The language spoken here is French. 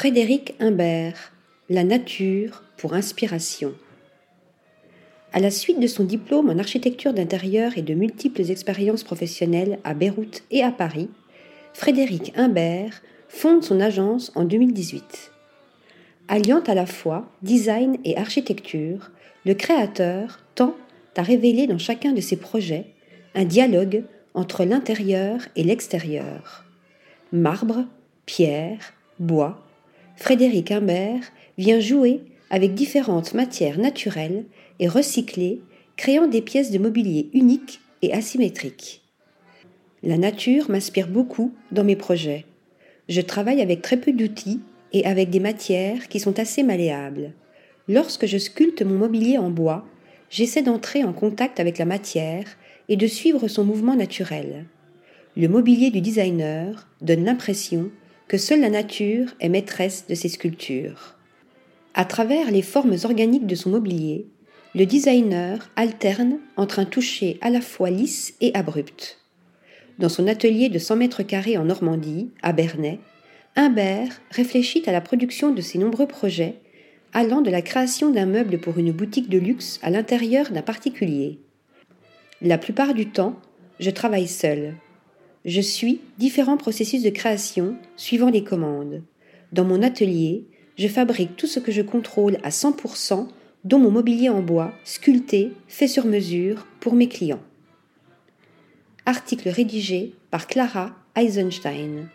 Frédéric Imbert, La nature pour inspiration. À la suite de son diplôme en architecture d'intérieur et de multiples expériences professionnelles à Beyrouth et à Paris, Frédéric Imbert fonde son agence en 2018. Alliant à la fois design et architecture, le créateur tend à révéler dans chacun de ses projets un dialogue entre l'intérieur et l'extérieur. Marbre, pierre, bois, Frédéric Imbert vient jouer avec différentes matières naturelles et recyclées, créant des pièces de mobilier uniques et asymétriques. La nature m'inspire beaucoup dans mes projets. Je travaille avec très peu d'outils et avec des matières qui sont assez malléables. Lorsque je sculpte mon mobilier en bois, j'essaie d'entrer en contact avec la matière et de suivre son mouvement naturel. Le mobilier du designer donne l'impression que seule la nature est maîtresse de ses sculptures. À travers les formes organiques de son mobilier, le designer alterne entre un toucher à la fois lisse et abrupt. Dans son atelier de 100 mètres carrés en Normandie, à Bernay, Humbert réfléchit à la production de ses nombreux projets, allant de la création d'un meuble pour une boutique de luxe à l'intérieur d'un particulier. La plupart du temps, je travaille seul, je suis différents processus de création suivant les commandes. Dans mon atelier, je fabrique tout ce que je contrôle à 100%, dont mon mobilier en bois, sculpté, fait sur mesure pour mes clients. Article rédigé par Clara Eisenstein.